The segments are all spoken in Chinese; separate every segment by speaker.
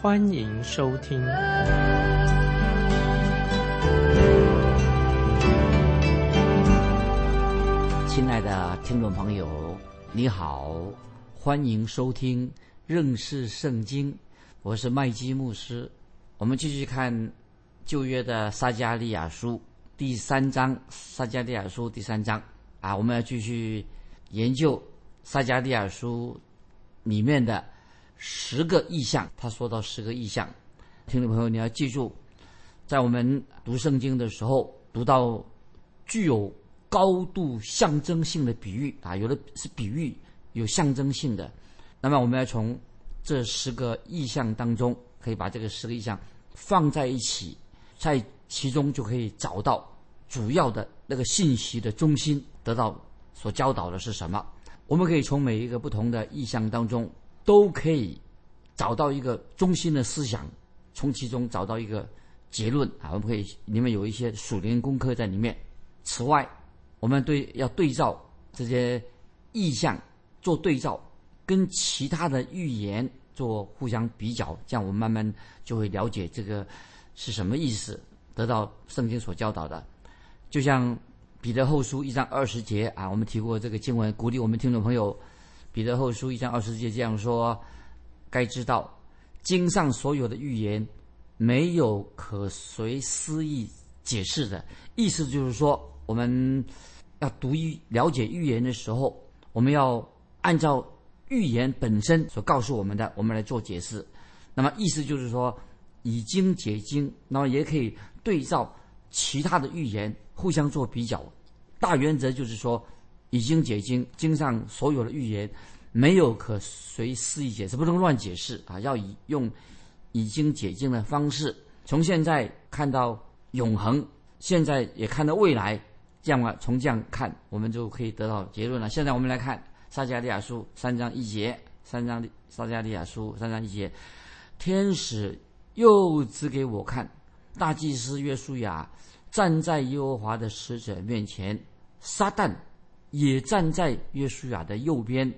Speaker 1: 欢迎收听。
Speaker 2: 亲爱的听众朋友，你好，欢迎收听认识圣经，我是麦基牧师。我们继续看旧约的撒加利亚书。第三章撒加利亚书第三章啊，我们要继续研究撒加利亚书里面的十个意象。他说到十个意象，听众朋友你要记住，在我们读圣经的时候，读到具有高度象征性的比喻啊，有的是比喻，有象征性的。那么我们要从这十个意象当中，可以把这个十个意象放在一起，在。其中就可以找到主要的那个信息的中心，得到所教导的是什么？我们可以从每一个不同的意象当中，都可以找到一个中心的思想，从其中找到一个结论啊！我们可以里面有一些属灵功课在里面。此外，我们对要对照这些意象做对照，跟其他的预言做互相比较，这样我们慢慢就会了解这个是什么意思。得到圣经所教导的，就像彼得后书一章二十节啊，我们提过这个经文，鼓励我们听众朋友。彼得后书一章二十节这样说：该知道经上所有的预言，没有可随思意解释的。意思就是说，我们要读预了解预言的时候，我们要按照预言本身所告诉我们的，我们来做解释。那么意思就是说。以经解经，那么也可以对照其他的预言，互相做比较。大原则就是说，已经解经，经上所有的预言没有可随肆意解释，不能乱解释啊！要以用已经解经的方式，从现在看到永恒，现在也看到未来，这样啊，从这样看，我们就可以得到结论了。现在我们来看撒加利亚书三章一节，三章的撒加利亚书三章一节，天使。又指给我看，大祭司约书亚站在耶和华的使者面前，撒旦也站在约书亚的右边，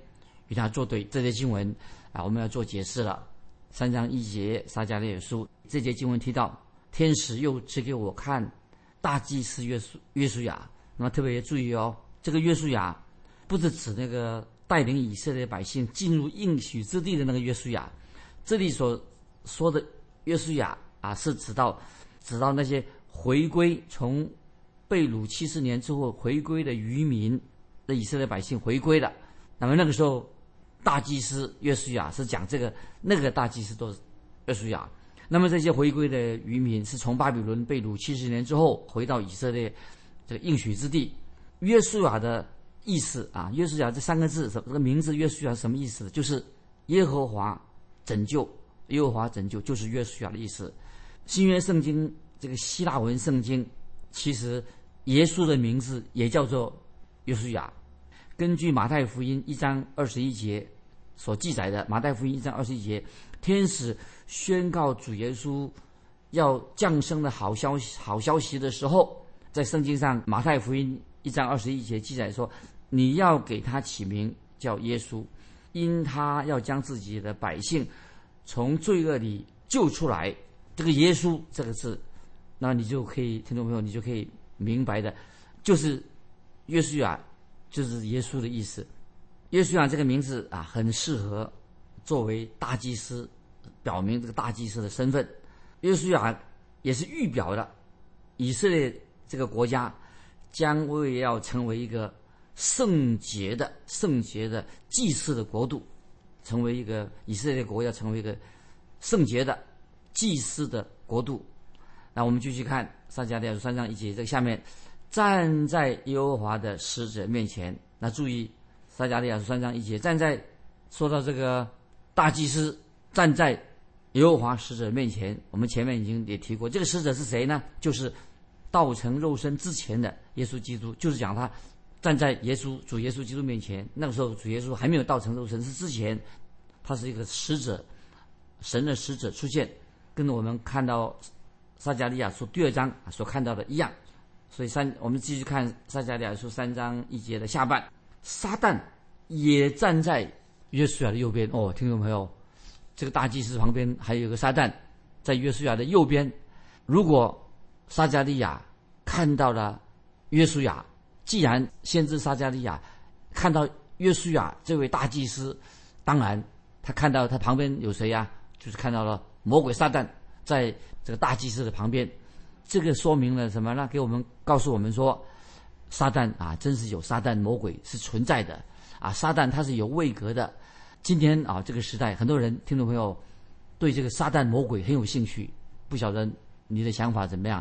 Speaker 2: 与他作对。这节经文啊，我们要做解释了。三章一节撒迦利亚书这节经文提到，天使又指给我看，大祭司约书约书亚。那么特别要注意哦，这个约书亚不是指那个带领以色列百姓进入应许之地的那个约书亚，这里所说的。约书亚啊，是指到指到那些回归从被掳七十年之后回归的渔民的以色列百姓回归了。那么那个时候，大祭司约书亚是讲这个，那个大祭司都是约书亚。那么这些回归的渔民是从巴比伦被掳七十年之后回到以色列这个应许之地。约书亚的意思啊，约书亚这三个字，什这个名字约书亚什么意思？就是耶和华拯救。耶和华拯救就是约书亚的意思。新约圣经这个希腊文圣经，其实耶稣的名字也叫做约书亚。根据马太福音一章二十一节所记载的，马太福音一章二十一节，天使宣告主耶稣要降生的好消息好消息的时候，在圣经上马太福音一章二十一节记载说：“你要给他起名叫耶稣，因他要将自己的百姓。”从罪恶里救出来，这个“耶稣”这个字，那你就可以，听众朋友，你就可以明白的，就是约书亚，就是耶稣的意思。约书亚这个名字啊，很适合作为大祭司，表明这个大祭司的身份。约书亚也是预表的，以色列这个国家将会要成为一个圣洁的、圣洁的祭祀的国度。成为一个以色列国，要成为一个圣洁的祭司的国度。那我们继续看撒迦利亚三章一节，这个下面站在耶和华的使者面前。那注意撒迦利亚书三章一节，站在说到这个大祭司站在耶和华使者面前，我们前面已经也提过，这个使者是谁呢？就是道成肉身之前的耶稣基督，就是讲他站在耶稣主耶稣基督面前，那个时候主耶稣还没有道成肉身，是之前他是一个使者，神的使者出现，跟我们看到撒加利亚书第二章所看到的一样。所以三，我们继续看撒加利亚书三章一节的下半，撒旦也站在约书亚的右边。哦，听众朋友。这个大祭司旁边还有个撒旦，在约书亚的右边。如果撒加利亚看到了约书亚，既然先知撒加利亚看到约书亚这位大祭司，当然他看到他旁边有谁呀？就是看到了魔鬼撒旦在这个大祭司的旁边。这个说明了什么呢？给我们告诉我们说，撒旦啊，真是有撒旦魔鬼是存在的啊！撒旦他是有位格的。今天啊，这个时代，很多人听众朋友对这个撒旦魔鬼很有兴趣。不晓得你的想法怎么样？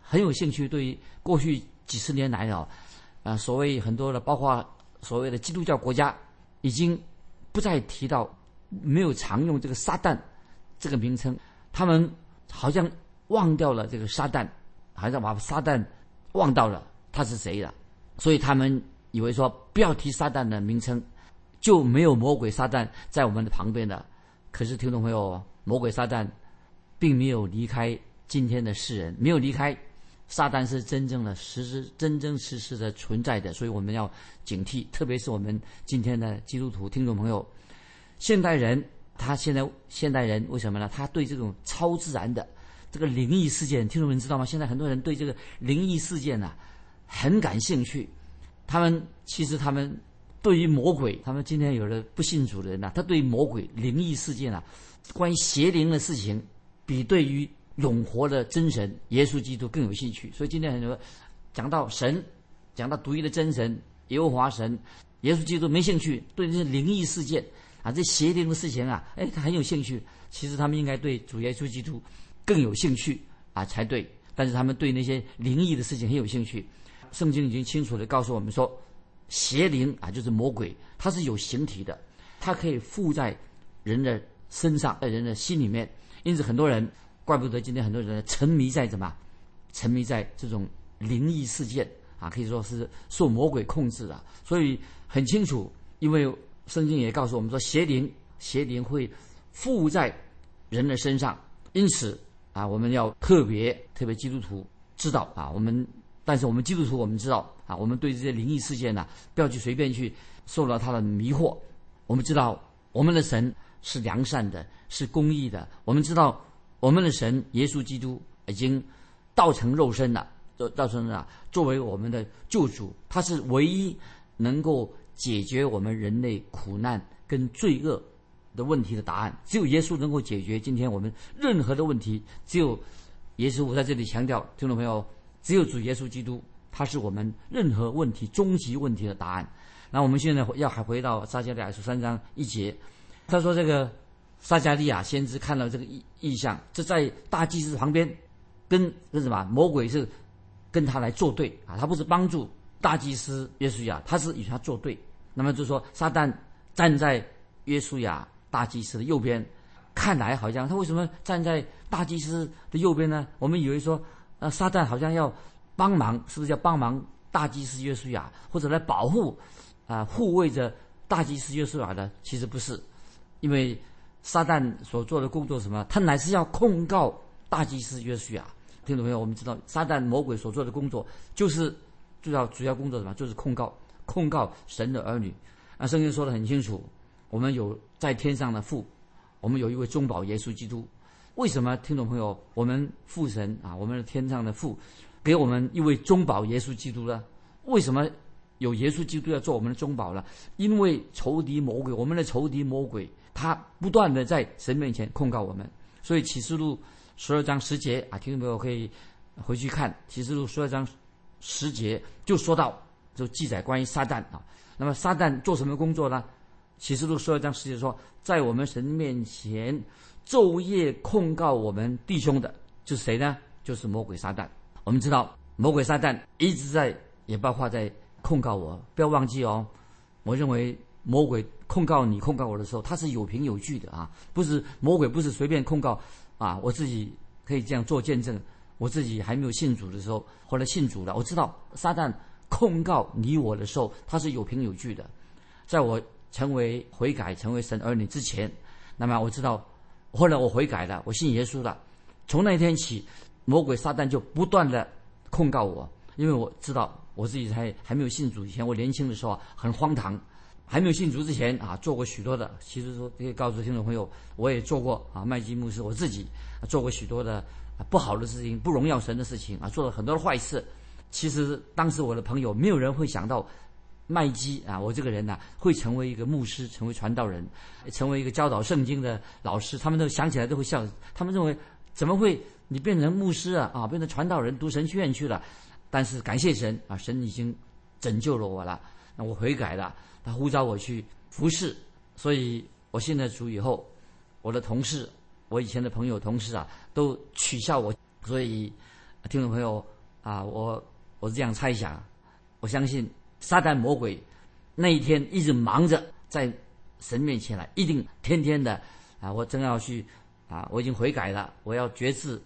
Speaker 2: 很有兴趣。对于过去几十年来啊，啊，所谓很多的，包括所谓的基督教国家，已经不再提到，没有常用这个撒旦这个名称。他们好像忘掉了这个撒旦，好像把撒旦忘到了他是谁了。所以他们以为说不要提撒旦的名称。就没有魔鬼撒旦在我们的旁边的，可是听众朋友，魔鬼撒旦并没有离开今天的世人，没有离开，撒旦是真正的实实真真实实的存在的，所以我们要警惕，特别是我们今天的基督徒听众朋友，现代人他现在现代人为什么呢？他对这种超自然的这个灵异事件，听众们知道吗？现在很多人对这个灵异事件呢很感兴趣，他们其实他们。对于魔鬼，他们今天有的不信主的人呐，他对于魔鬼灵异事件啊，关于邪灵的事情，比对于永活的真神耶稣基督更有兴趣。所以今天很多讲到神，讲到独一的真神耶和华神，耶稣基督没兴趣。对这些灵异事件啊，这邪灵的事情啊，哎，他很有兴趣。其实他们应该对主耶稣基督更有兴趣啊才对。但是他们对那些灵异的事情很有兴趣。圣经已经清楚的告诉我们说。邪灵啊，就是魔鬼，它是有形体的，它可以附在人的身上，在人的心里面。因此，很多人怪不得今天很多人沉迷在什么？沉迷在这种灵异事件啊，可以说是受魔鬼控制的。所以很清楚，因为圣经也告诉我们说，邪灵邪灵会附在人的身上。因此啊，我们要特别特别基督徒知道啊，我们。但是我们基督徒，我们知道啊，我们对这些灵异事件呢，不要去随便去受到他的迷惑。我们知道我们的神是良善的，是公义的。我们知道我们的神耶稣基督已经道成肉身了，道成了作为我们的救主，他是唯一能够解决我们人类苦难跟罪恶的问题的答案。只有耶稣能够解决今天我们任何的问题。只有耶稣，我在这里强调，听众朋友。只有主耶稣基督，他是我们任何问题终极问题的答案。那我们现在要还回到撒迦利亚书三章一节，他说：“这个撒迦利亚先知看到这个意意象，这在大祭司旁边，跟跟什么魔鬼是跟他来作对啊？他不是帮助大祭司约书亚，他是与他作对。那么就说撒旦站在约书亚大祭司的右边，看来好像他为什么站在大祭司的右边呢？我们以为说。”那撒旦好像要帮忙，是不是要帮忙大祭司约书亚，或者来保护啊护卫着大祭司约书亚的？其实不是，因为撒旦所做的工作什么？他乃是要控告大祭司约书亚。听懂没有？我们知道撒旦魔鬼所做的工作，就是主要主要工作什么？就是控告控告神的儿女。啊，圣经说的很清楚，我们有在天上的父，我们有一位中保耶稣基督。为什么听众朋友，我们父神啊，我们的天上的父，给我们一位中保耶稣基督呢？为什么有耶稣基督要做我们的中保呢？因为仇敌魔鬼，我们的仇敌魔鬼，他不断的在神面前控告我们。所以启示录十二章十节啊，听众朋友可以回去看启示录十二章十节，就说到就记载关于撒旦啊。那么撒旦做什么工作呢？启示录十二章十节说，在我们神面前。昼夜控告我们弟兄的，就是谁呢？就是魔鬼撒旦。我们知道，魔鬼撒旦一直在，也包括在控告我。不要忘记哦，我认为魔鬼控告你、控告我的时候，他是有凭有据的啊，不是魔鬼不是随便控告啊。我自己可以这样做见证，我自己还没有信主的时候，后来信主了，我知道撒旦控告你我的时候，他是有凭有据的。在我成为悔改、成为神儿女之前，那么我知道，后来我悔改了，我信耶稣了。从那一天起，魔鬼撒旦就不断的控告我，因为我知道我自己还还没有信主以前，我年轻的时候很荒唐，还没有信主之前啊做过许多的，其实说可以告诉听众朋友，我也做过啊麦基牧师我自己做过许多的不好的事情，不荣耀神的事情啊，做了很多的坏事。其实当时我的朋友没有人会想到。麦基啊，我这个人呢，会成为一个牧师，成为传道人，成为一个教导圣经的老师。他们都想起来都会笑，他们认为怎么会你变成牧师啊？啊，变成传道人，读神学院去了。但是感谢神啊，神已经拯救了我了，那我悔改了，他呼召我去服侍。所以我信了主以后，我的同事，我以前的朋友、同事啊，都取笑我。所以听众朋友啊，我我是这样猜想，我相信。撒旦魔鬼那一天一直忙着在神面前来，一定天天的啊！我正要去啊，我已经悔改了，我要决志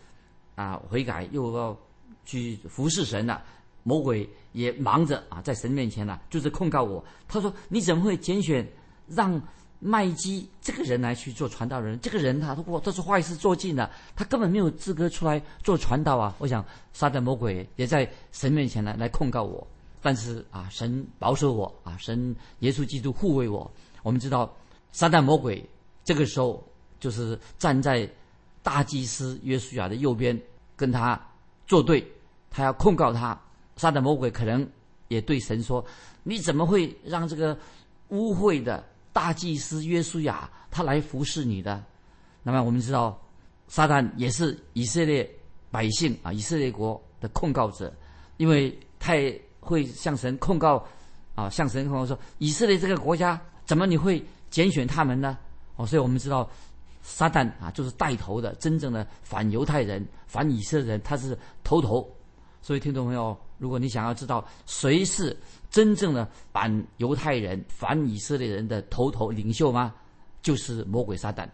Speaker 2: 啊，悔改又要去服侍神了。魔鬼也忙着啊，在神面前呢，就是控告我。他说：“你怎么会拣选让麦基这个人来去做传道人？这个人他如果这是坏事做尽了，他根本没有资格出来做传道啊！”我想撒旦魔鬼也在神面前来来控告我。但是啊，神保守我啊，神耶稣基督护卫我。我们知道，撒旦魔鬼这个时候就是站在大祭司约书亚的右边，跟他作对，他要控告他。撒旦魔鬼可能也对神说：“你怎么会让这个污秽的大祭司约书亚他来服侍你的？”那么我们知道，撒旦也是以色列百姓啊，以色列国的控告者，因为太。会向神控告，啊，向神控告说以色列这个国家怎么你会拣选他们呢？哦，所以我们知道撒旦啊就是带头的，真正的反犹太人、反以色列人，他是头头。所以听众朋友，如果你想要知道谁是真正的反犹太人、反以色列人的头头领袖吗？就是魔鬼撒旦。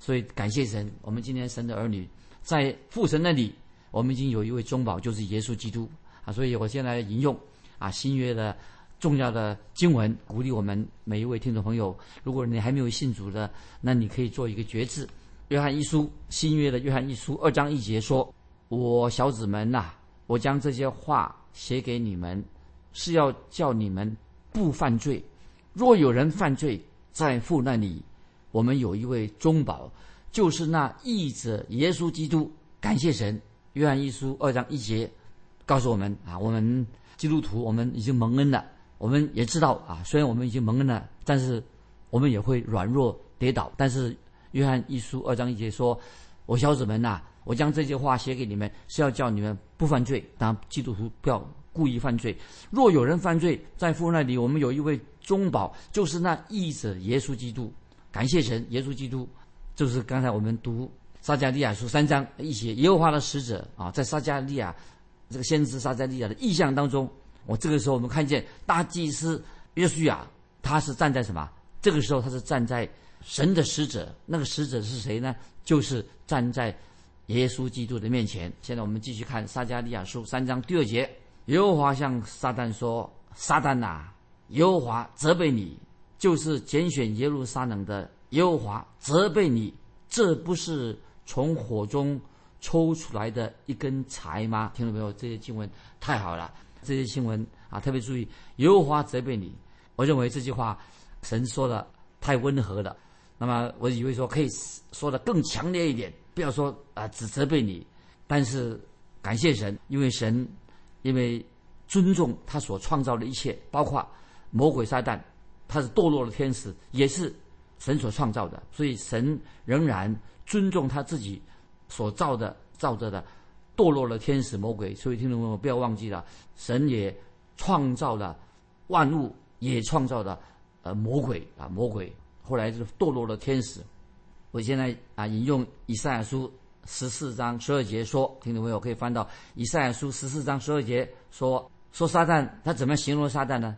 Speaker 2: 所以感谢神，我们今天神的儿女在父神那里，我们已经有一位中保，就是耶稣基督。啊，所以我现在引用啊新约的重要的经文，鼓励我们每一位听众朋友。如果你还没有信主的，那你可以做一个决志。约翰一书新约的约翰一书二章一节说：“我小子们呐，我将这些话写给你们，是要叫你们不犯罪。若有人犯罪，在父那里，我们有一位中保，就是那义者耶稣基督。感谢神。”约翰一书二章一节。告诉我们啊，我们基督徒，我们已经蒙恩了。我们也知道啊，虽然我们已经蒙恩了，但是我们也会软弱跌倒。但是约翰一书二章一节说：“我小子们呐，我将这些话写给你们，是要叫你们不犯罪。当基督徒不要故意犯罪。若有人犯罪，在父那里，我们有一位中保，就是那义者耶稣基督。感谢神，耶稣基督就是刚才我们读撒加利亚书三章一些耶和华的使者啊，在撒加利亚。”这个先知撒加利亚的意象当中，我这个时候我们看见大祭司约书亚，他是站在什么？这个时候他是站在神的使者，那个使者是谁呢？就是站在耶稣基督的面前。现在我们继续看撒加利亚书三章第二节，耶和华向撒旦说：“撒旦呐，耶和华责备你，就是拣选耶路撒冷的耶和华责备你，这不是从火中。”抽出来的一根柴吗？听到没有？这些经文太好了，这些新闻啊，特别注意，耶和华责备你。我认为这句话神说的太温和了。那么我以为说可以说的更强烈一点，不要说啊只责备你。但是感谢神，因为神因为尊重他所创造的一切，包括魔鬼撒旦，他是堕落的天使，也是神所创造的，所以神仍然尊重他自己。所造的造着的堕落了天使魔鬼，所以听众朋友不要忘记了，神也创造了万物，也创造了呃魔鬼啊魔鬼，后来就堕落了天使。我现在啊引用以赛亚书十四章十二节说，听众朋友可以翻到以赛亚书十四章十二节说说撒旦他怎么样形容撒旦呢？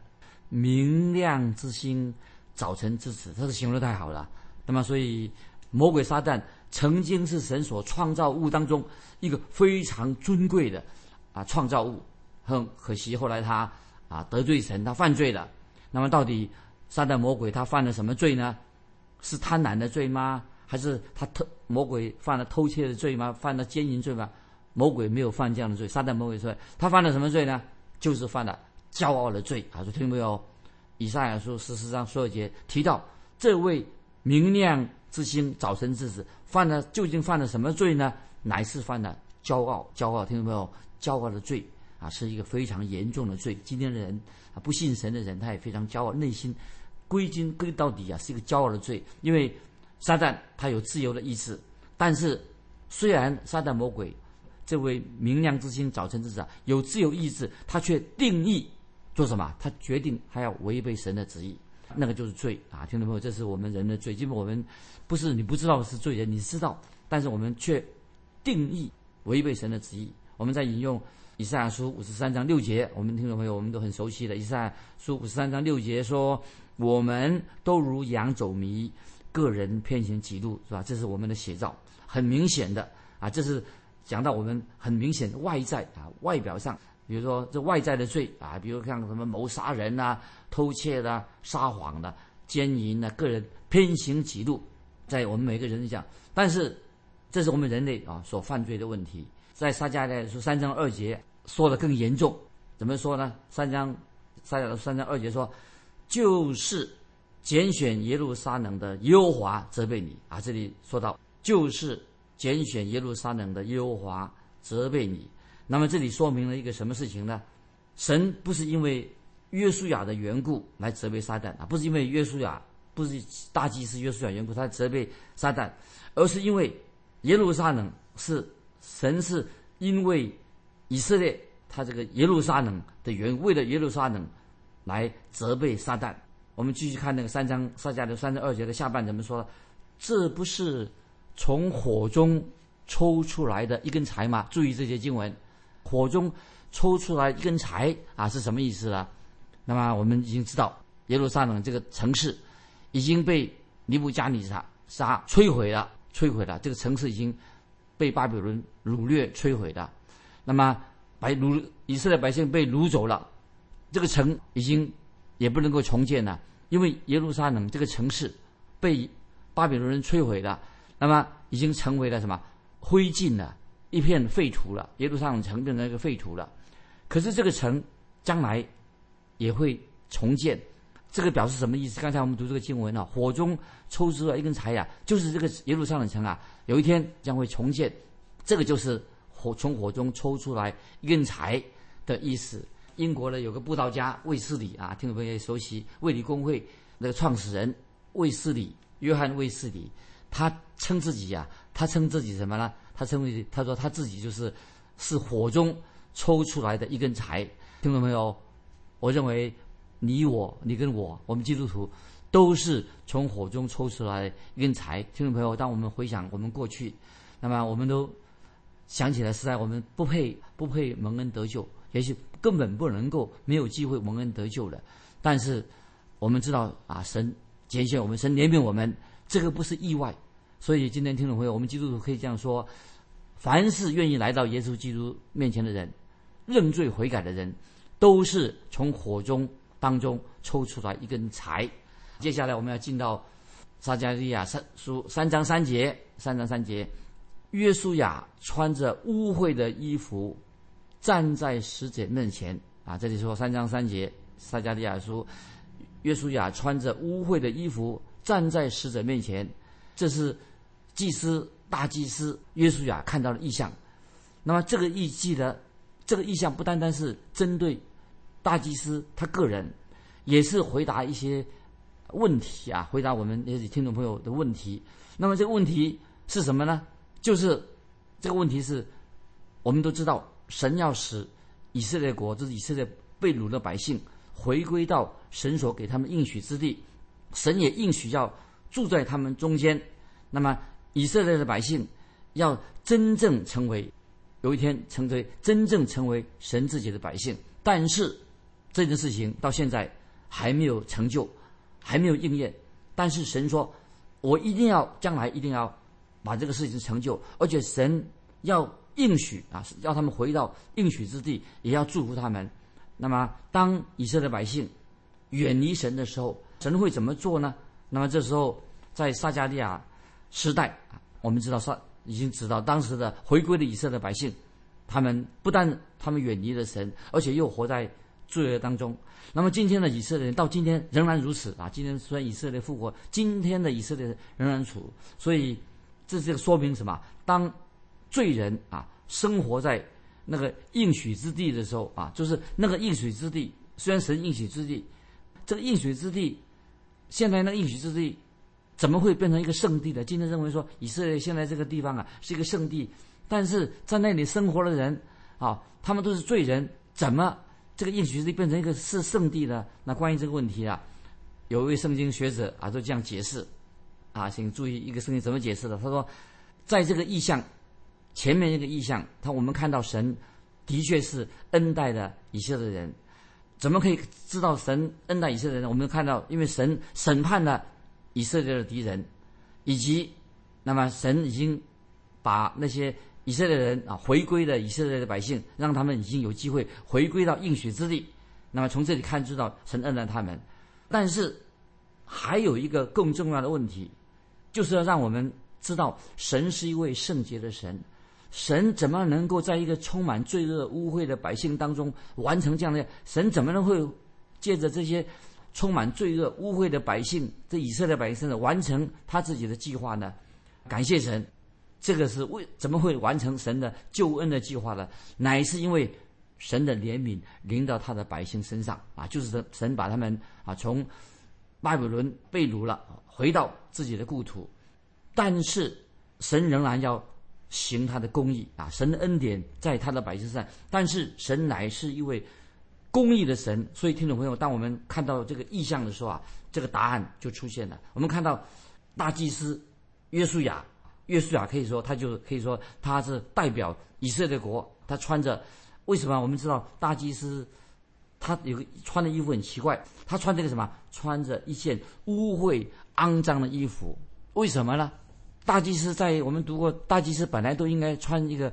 Speaker 2: 明亮之星早晨之子，他是形容的太好了。那么，所以魔鬼撒旦曾经是神所创造物当中一个非常尊贵的啊创造物，很可惜后来他啊得罪神，他犯罪了。那么，到底撒旦魔鬼他犯了什么罪呢？是贪婪的罪吗？还是他偷魔鬼犯了偷窃的罪吗？犯了奸淫罪吗？魔鬼没有犯这样的罪。撒旦魔鬼说他犯了什么罪呢？就是犯了骄傲的罪啊！说听没有？以上亚书十四章所有节提到这位明亮之星、早晨之子犯了究竟犯了什么罪呢？乃是犯了骄傲，骄傲听到没有？骄傲的罪啊，是一个非常严重的罪。今天的人啊，不信神的人，他也非常骄傲，内心归根归到底啊，是一个骄傲的罪，因为。撒旦他有自由的意志，但是虽然撒旦魔鬼这位明亮之星、早晨之子有自由意志，他却定义做什么？他决定他要违背神的旨意，那个就是罪啊！听众朋友，这是我们人的罪。基本我们不是你不知道是罪人，你知道，但是我们却定义违背神的旨意。我们在引用以赛亚书五十三章六节，我们听众朋友我们都很熟悉的。以赛亚书五十三章六节说：“我们都如羊走迷。”个人偏行己路是吧？这是我们的写照，很明显的啊。这是讲到我们很明显的外在啊，外表上，比如说这外在的罪啊，比如像什么谋杀人呐、偷窃的、撒谎的、奸淫的，个人偏行己路，在我们每个人讲。但是这是我们人类啊所犯罪的问题。在撒迦利亚书三章二节说的更严重，怎么说呢？三章撒迦利亚三章二节说，就是。拣选耶路撒冷的耶和华责备你啊！这里说到就是拣选耶路撒冷的耶和华责备你。那么这里说明了一个什么事情呢？神不是因为约书亚的缘故来责备撒旦啊，不是因为约书亚不是大祭司约书亚缘故他责备撒旦，而是因为耶路撒冷是神是因为以色列他这个耶路撒冷的缘故，为了耶路撒冷来责备撒旦。我们继续看那个三章撒迦的三十二节的下半怎么说？这不是从火中抽出来的一根柴吗？注意这些经文，火中抽出来一根柴啊，是什么意思呢？那么我们已经知道，耶路撒冷这个城市已经被尼布加尼撒杀摧毁了，摧毁了。这个城市已经被巴比伦掳掠摧毁了。那么白掳以色列百姓被掳走了，这个城已经也不能够重建了。因为耶路撒冷这个城市被巴比伦人摧毁了，那么已经成为了什么灰烬了，一片废土了。耶路撒冷城变成一个废土了。可是这个城将来也会重建，这个表示什么意思？刚才我们读这个经文啊，火中抽出了一根柴呀，就是这个耶路撒冷城啊，有一天将会重建。这个就是火从火中抽出来一根柴的意思。英国呢有个布道家卫斯理啊，听众朋友也熟悉卫理公会那个创始人卫斯理，约翰卫斯理，他称自己呀，他称自己什么呢？他称为他说他自己就是是火中抽出来的一根柴。听众朋友，我认为你我你跟我我们基督徒都是从火中抽出来一根柴。听众朋友，当我们回想我们过去，那么我们都想起来实在我们不配不配蒙恩得救。也许根本不能够没有机会蒙恩得救的，但是我们知道啊，神拣选我们，神怜悯我们，这个不是意外。所以今天听众朋友，我们基督徒可以这样说：凡是愿意来到耶稣基督面前的人，认罪悔改的人，都是从火中当中抽出来一根柴。接下来我们要进到撒加利亚三书三章三节，三章三节，约书亚穿着污秽的衣服。站在使者面前啊！这里说三章三节，撒加利亚书，约书亚穿着污秽的衣服站在使者面前，这是祭司大祭司约书亚看到的异象。那么这个意记的这个意象不单单是针对大祭司他个人，也是回答一些问题啊，回答我们那些听众朋友的问题。那么这个问题是什么呢？就是这个问题是，我们都知道。神要使以色列国，就是以色列被掳的百姓，回归到神所给他们应许之地。神也应许要住在他们中间。那么以色列的百姓要真正成为，有一天成为真正成为神自己的百姓。但是这件事情到现在还没有成就，还没有应验，但是神说，我一定要将来一定要把这个事情成就，而且神要应许啊，要他们回到应许之地，也要祝福他们。那么，当以色列百姓远离神的时候，神会怎么做呢？那么这时候，在撒加利亚时代啊，我们知道撒已经知道当时的回归的以色列百姓，他们不但他们远离了神，而且又活在罪恶当中。那么今天的以色列人到今天仍然如此啊！今天虽然以色列复活，今天的以色列人仍然处。所以这这个说明什么？当罪人啊生活在那个应许之地的时候啊，就是那个应许之地，虽然神应许之地，这个应许之地，现在那个应许之地，怎么会变成一个圣地呢？今天认为说以色列现在这个地方啊是一个圣地，但是在那里生活的人啊，他们都是罪人，怎么这个应许之地变成一个是圣地呢？那关于这个问题啊，有一位圣经学者啊，就这样解释啊，请注意一个圣经怎么解释的？他说，在这个意象。前面一个意象，他我们看到神的确是恩待的以色列人，怎么可以知道神恩待以色列人？我们看到，因为神审判了以色列的敌人，以及那么神已经把那些以色列人啊回归的以色列的百姓，让他们已经有机会回归到应许之地。那么从这里看，知道神恩待他们。但是还有一个更重要的问题，就是要让我们知道神是一位圣洁的神。神怎么能够在一个充满罪恶污秽的百姓当中完成这样的？神怎么能会借着这些充满罪恶污秽的百姓，这以色列百姓身上完成他自己的计划呢？感谢神，这个是为怎么会完成神的救恩的计划呢？乃是因为神的怜悯临到他的百姓身上啊，就是神神把他们啊从巴比伦被掳了，回到自己的故土，但是神仍然要。行他的公义啊，神的恩典在他的百姓上，但是神乃是一位公义的神，所以听众朋友，当我们看到这个意象的时候啊，这个答案就出现了。我们看到大祭司约书亚，约书亚可以说他就可以说他是代表以色列国，他穿着为什么？我们知道大祭司他有个穿的衣服很奇怪，他穿这个什么？穿着一件污秽肮脏的衣服，为什么呢？大祭司在我们读过，大祭司本来都应该穿一个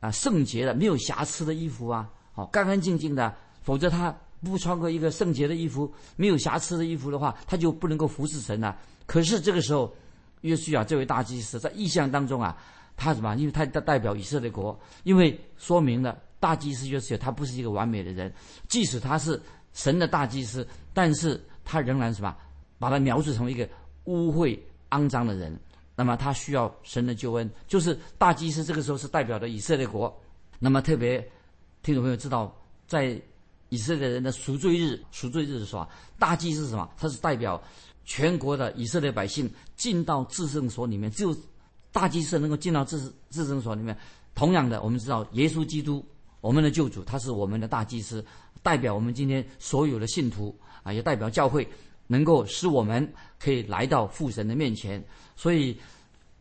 Speaker 2: 啊圣洁的、没有瑕疵的衣服啊，好干干净净的。否则他不穿过一个圣洁的衣服、没有瑕疵的衣服的话，他就不能够服侍神了。可是这个时候，约书亚这位大祭司在意象当中啊，他什么？因为他代表以色列国，因为说明了大祭司约书亚他不是一个完美的人，即使他是神的大祭司，但是他仍然什么？把他描述成一个污秽肮脏的人。那么他需要神的救恩，就是大祭司这个时候是代表的以色列国。那么特别听众朋友知道，在以色列人的赎罪日，赎罪日是什么，大祭司是什么？他是代表全国的以色列百姓进到至圣所里面，只有大祭司能够进到至至圣所里面。同样的，我们知道耶稣基督，我们的救主，他是我们的大祭司，代表我们今天所有的信徒啊，也代表教会。能够使我们可以来到父神的面前，所以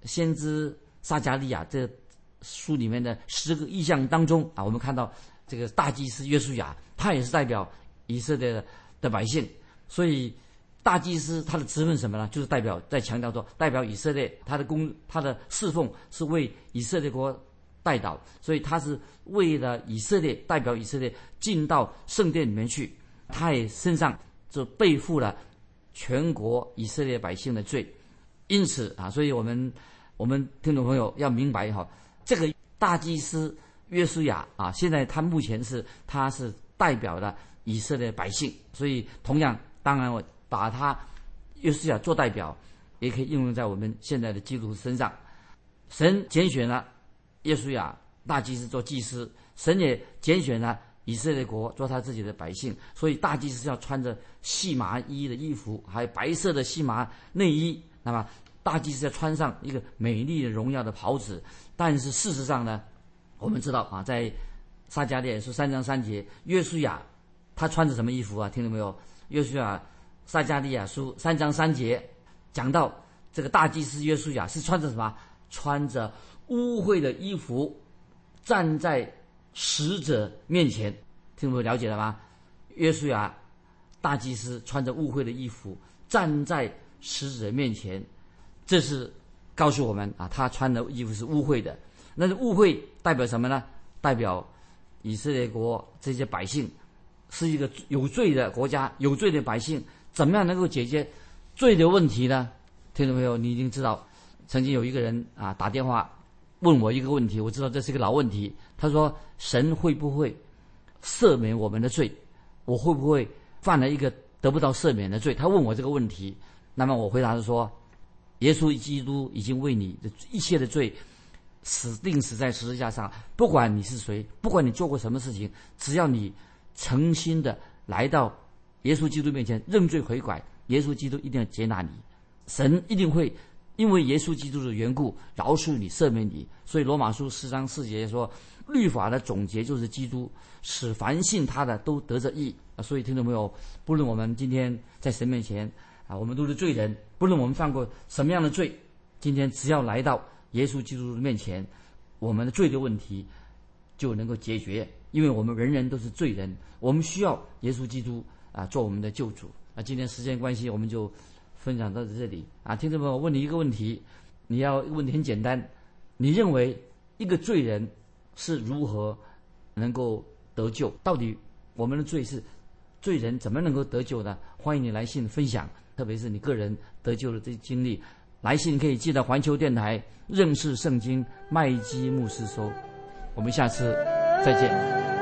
Speaker 2: 先知撒加利亚这书里面的十个意象当中啊，我们看到这个大祭司约书亚，他也是代表以色列的的百姓，所以大祭司他的职分什么呢？就是代表在强调说，代表以色列，他的公他的侍奉是为以色列国代祷，所以他是为了以色列代表以色列进到圣殿里面去，他也身上就背负了。全国以色列百姓的罪，因此啊，所以我们我们听众朋友要明白哈，这个大祭司约书亚啊，现在他目前是他是代表了以色列百姓，所以同样，当然我把他约书亚做代表，也可以应用在我们现在的基督徒身上。神拣选了耶稣亚大祭司做祭司，神也拣选了。以色列国做他自己的百姓，所以大祭司要穿着细麻衣的衣服，还有白色的细麻内衣。那么大祭司要穿上一个美丽的荣耀的袍子。但是事实上呢，我们知道啊，在撒迦利亚书三章三节，约书亚他穿着什么衣服啊？听到没有？约书亚撒迦利亚书三章三节讲到这个大祭司约书亚是穿着什么？穿着污秽的衣服，站在。使者面前，听众了解了吗？约书亚大祭司穿着污秽的衣服站在使者面前，这是告诉我们啊，他穿的衣服是污秽的。那是污秽代表什么呢？代表以色列国这些百姓是一个有罪的国家，有罪的百姓，怎么样能够解决罪的问题呢？听众朋友，你已经知道，曾经有一个人啊打电话问我一个问题，我知道这是一个老问题。他说：“神会不会赦免我们的罪？我会不会犯了一个得不到赦免的罪？”他问我这个问题，那么我回答是说：“耶稣基督已经为你的一切的罪。”死定死在十字架上，不管你是谁，不管你做过什么事情，只要你诚心的来到耶稣基督面前认罪悔改，耶稣基督一定要接纳你，神一定会因为耶稣基督的缘故饶恕你、赦免你。所以罗马书四章四节说，律法的总结就是基督，使凡信他的都得着义。啊，所以听众朋友，不论我们今天在神面前啊，我们都是罪人，不论我们犯过什么样的罪，今天只要来到。耶稣基督的面前，我们的罪的问题就能够解决，因为我们人人都是罪人，我们需要耶稣基督啊做我们的救主。啊，今天时间关系，我们就分享到这里。啊，听众朋友，问你一个问题，你要问题很简单，你认为一个罪人是如何能够得救？到底我们的罪是罪人怎么能够得救呢？欢迎你来信分享，特别是你个人得救的这经历。来信可以寄到环球电台认识圣经麦基牧师收，我们下次再见。